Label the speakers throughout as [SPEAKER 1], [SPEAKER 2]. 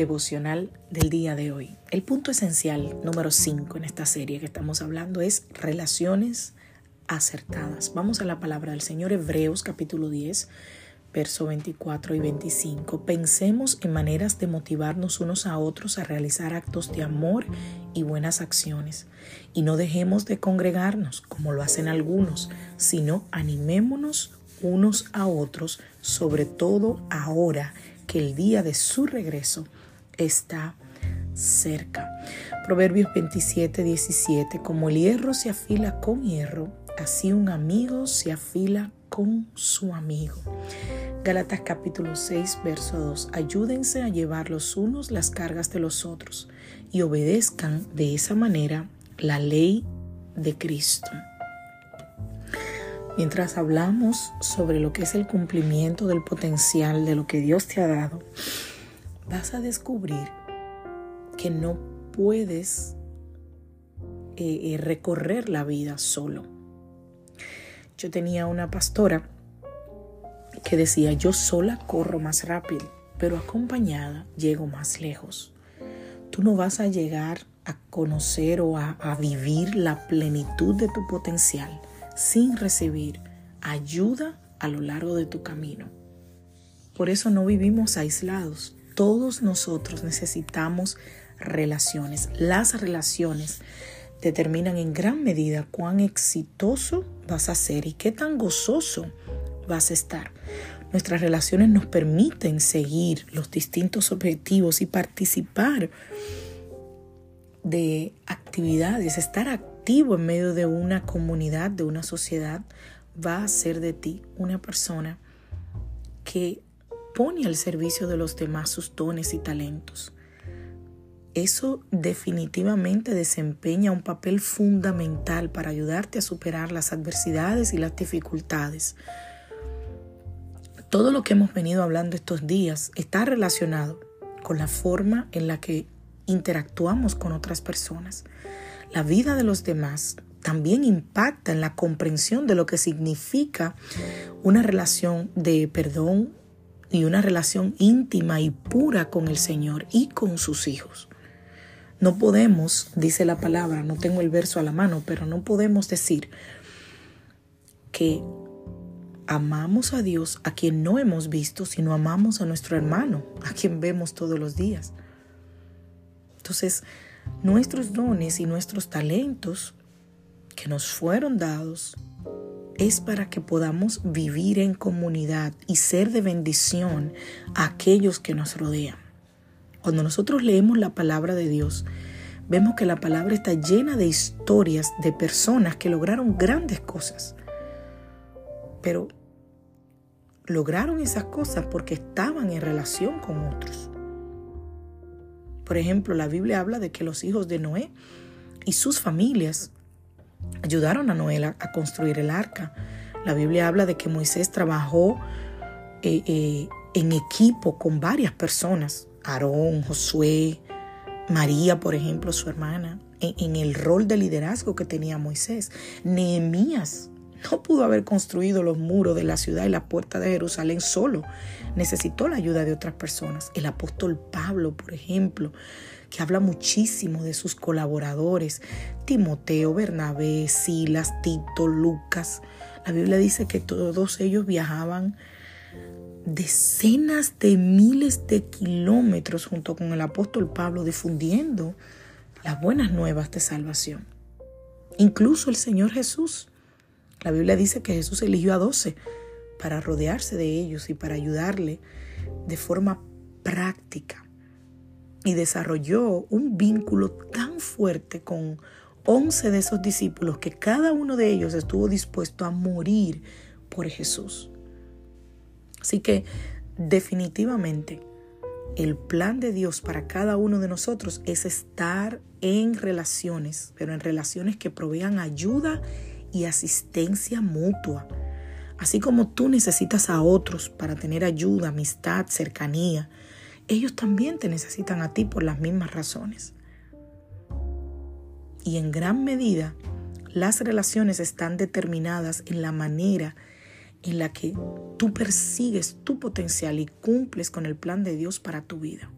[SPEAKER 1] Devocional del día de hoy. El punto esencial número 5 en esta serie que estamos hablando es relaciones acertadas. Vamos a la palabra del Señor Hebreos capítulo 10, verso 24 y 25. Pensemos en maneras de motivarnos unos a otros a realizar actos de amor y buenas acciones. Y no dejemos de congregarnos como lo hacen algunos, sino animémonos unos a otros, sobre todo ahora que el día de su regreso está cerca. Proverbios 27, 17. Como el hierro se afila con hierro, así un amigo se afila con su amigo. Gálatas capítulo 6, verso 2. Ayúdense a llevar los unos las cargas de los otros y obedezcan de esa manera la ley de Cristo. Mientras hablamos sobre lo que es el cumplimiento del potencial de lo que Dios te ha dado, vas a descubrir que no puedes eh, eh, recorrer la vida solo. Yo tenía una pastora que decía, yo sola corro más rápido, pero acompañada llego más lejos. Tú no vas a llegar a conocer o a, a vivir la plenitud de tu potencial sin recibir ayuda a lo largo de tu camino. Por eso no vivimos aislados todos nosotros necesitamos relaciones. Las relaciones determinan en gran medida cuán exitoso vas a ser y qué tan gozoso vas a estar. Nuestras relaciones nos permiten seguir los distintos objetivos y participar de actividades, estar activo en medio de una comunidad, de una sociedad, va a hacer de ti una persona que pone al servicio de los demás sus dones y talentos. Eso definitivamente desempeña un papel fundamental para ayudarte a superar las adversidades y las dificultades. Todo lo que hemos venido hablando estos días está relacionado con la forma en la que interactuamos con otras personas. La vida de los demás también impacta en la comprensión de lo que significa una relación de perdón, y una relación íntima y pura con el Señor y con sus hijos. No podemos, dice la palabra, no tengo el verso a la mano, pero no podemos decir que amamos a Dios a quien no hemos visto, sino amamos a nuestro hermano, a quien vemos todos los días. Entonces, nuestros dones y nuestros talentos que nos fueron dados es para que podamos vivir en comunidad y ser de bendición a aquellos que nos rodean. Cuando nosotros leemos la palabra de Dios, vemos que la palabra está llena de historias de personas que lograron grandes cosas. Pero lograron esas cosas porque estaban en relación con otros. Por ejemplo, la Biblia habla de que los hijos de Noé y sus familias ayudaron a Noé a construir el arca. La Biblia habla de que Moisés trabajó eh, eh, en equipo con varias personas, Aarón, Josué, María, por ejemplo, su hermana, en, en el rol de liderazgo que tenía Moisés. Nehemías no pudo haber construido los muros de la ciudad y la puerta de Jerusalén solo. Necesitó la ayuda de otras personas. El apóstol Pablo, por ejemplo, que habla muchísimo de sus colaboradores, Timoteo, Bernabé, Silas, Tito, Lucas. La Biblia dice que todos ellos viajaban decenas de miles de kilómetros junto con el apóstol Pablo difundiendo las buenas nuevas de salvación. Incluso el Señor Jesús. La Biblia dice que Jesús eligió a doce para rodearse de ellos y para ayudarle de forma práctica y desarrolló un vínculo tan fuerte con 11 de esos discípulos que cada uno de ellos estuvo dispuesto a morir por Jesús. Así que definitivamente el plan de Dios para cada uno de nosotros es estar en relaciones, pero en relaciones que provean ayuda y asistencia mutua. Así como tú necesitas a otros para tener ayuda, amistad, cercanía, ellos también te necesitan a ti por las mismas razones. Y en gran medida, las relaciones están determinadas en la manera en la que tú persigues tu potencial y cumples con el plan de Dios para tu vida.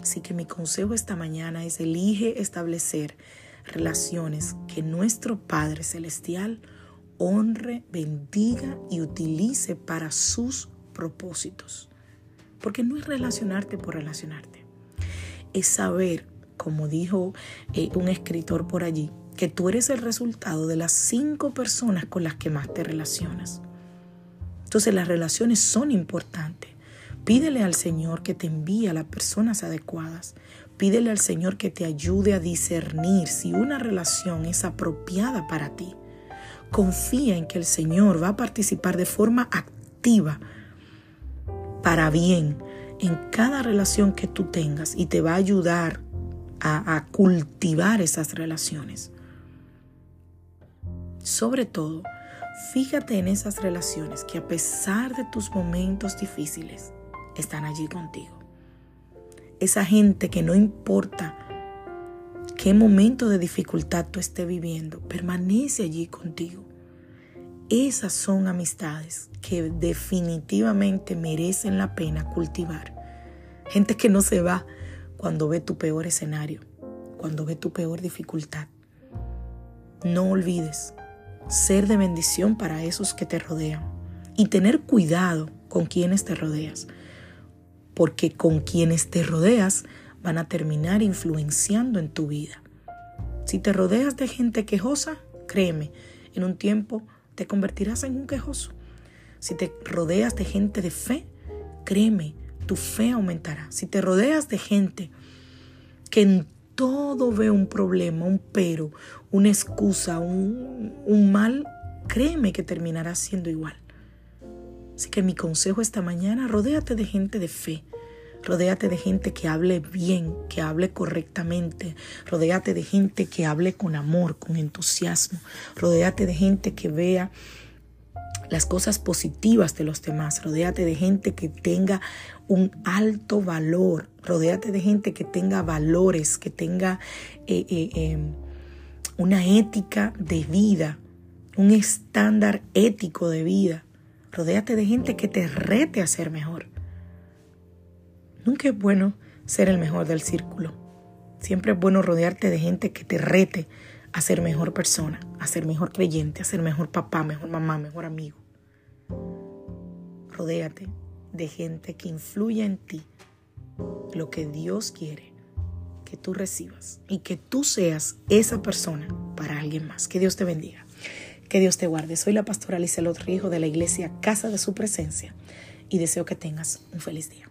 [SPEAKER 1] Así que mi consejo esta mañana es elige establecer relaciones que nuestro Padre Celestial honre, bendiga y utilice para sus propósitos. Porque no es relacionarte por relacionarte. Es saber, como dijo eh, un escritor por allí, que tú eres el resultado de las cinco personas con las que más te relacionas. Entonces las relaciones son importantes. Pídele al Señor que te envíe a las personas adecuadas. Pídele al Señor que te ayude a discernir si una relación es apropiada para ti. Confía en que el Señor va a participar de forma activa para bien en cada relación que tú tengas y te va a ayudar a, a cultivar esas relaciones. Sobre todo, Fíjate en esas relaciones que a pesar de tus momentos difíciles, están allí contigo. Esa gente que no importa qué momento de dificultad tú estés viviendo, permanece allí contigo. Esas son amistades que definitivamente merecen la pena cultivar. Gente que no se va cuando ve tu peor escenario, cuando ve tu peor dificultad. No olvides ser de bendición para esos que te rodean y tener cuidado con quienes te rodeas, porque con quienes te rodeas van a terminar influenciando en tu vida. Si te rodeas de gente quejosa, créeme, en un tiempo te convertirás en un quejoso. Si te rodeas de gente de fe, créeme, tu fe aumentará. Si te rodeas de gente que en todo ve un problema, un pero, una excusa, un, mal, créeme que terminará siendo igual. Así que mi consejo esta mañana, rodéate de gente de fe. Rodéate de gente que hable bien, que hable correctamente. Rodéate de gente que hable con amor, con entusiasmo. Rodéate de gente que vea las cosas positivas de los demás. Rodéate de gente que tenga un alto valor. Rodéate de gente que tenga valores, que tenga eh, eh, em, una ética de vida, un estándar ético de vida. Rodéate de gente que te rete a ser mejor. Nunca es bueno ser el mejor del círculo. Siempre es bueno rodearte de gente que te rete a ser mejor persona, a ser mejor creyente, a ser mejor papá, mejor mamá, mejor amigo. Rodéate de gente que influya en ti lo que Dios quiere que tú recibas y que tú seas esa persona para alguien más. Que Dios te bendiga. Que Dios te guarde. Soy la pastora Lizelot Rijo de la iglesia Casa de Su Presencia y deseo que tengas un feliz día.